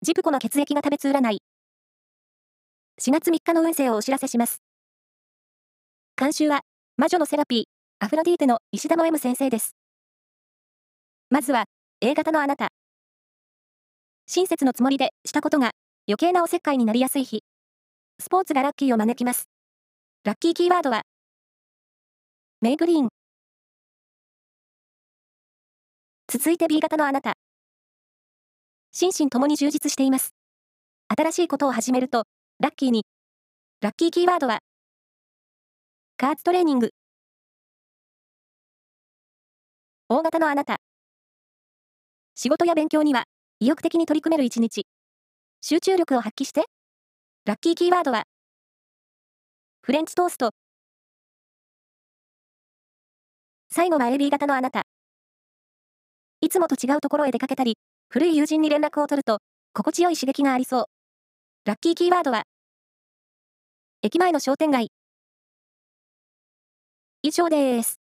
ジプコの血液が食べつ占い。4月3日の運勢をお知らせします。監修は、魔女のセラピー、アフロディーテの石田の M 先生です。まずは、A 型のあなた。親切のつもりでしたことが余計なおせっかいになりやすい日。スポーツがラッキーを招きます。ラッキーキーワードは、メイグリーン。続いて B 型のあなた。心身ともに充実しています。新しいことを始めると、ラッキーに。ラッキーキーワードは、カーツトレーニング。大型のあなた。仕事や勉強には、意欲的に取り組める一日。集中力を発揮して。ラッキーキーワードは、フレンチトースト。最後は AB 型のあなた。いつもと違うところへ出かけたり、古い友人に連絡を取ると、心地よい刺激がありそう。ラッキーキーワードは、駅前の商店街。以上です。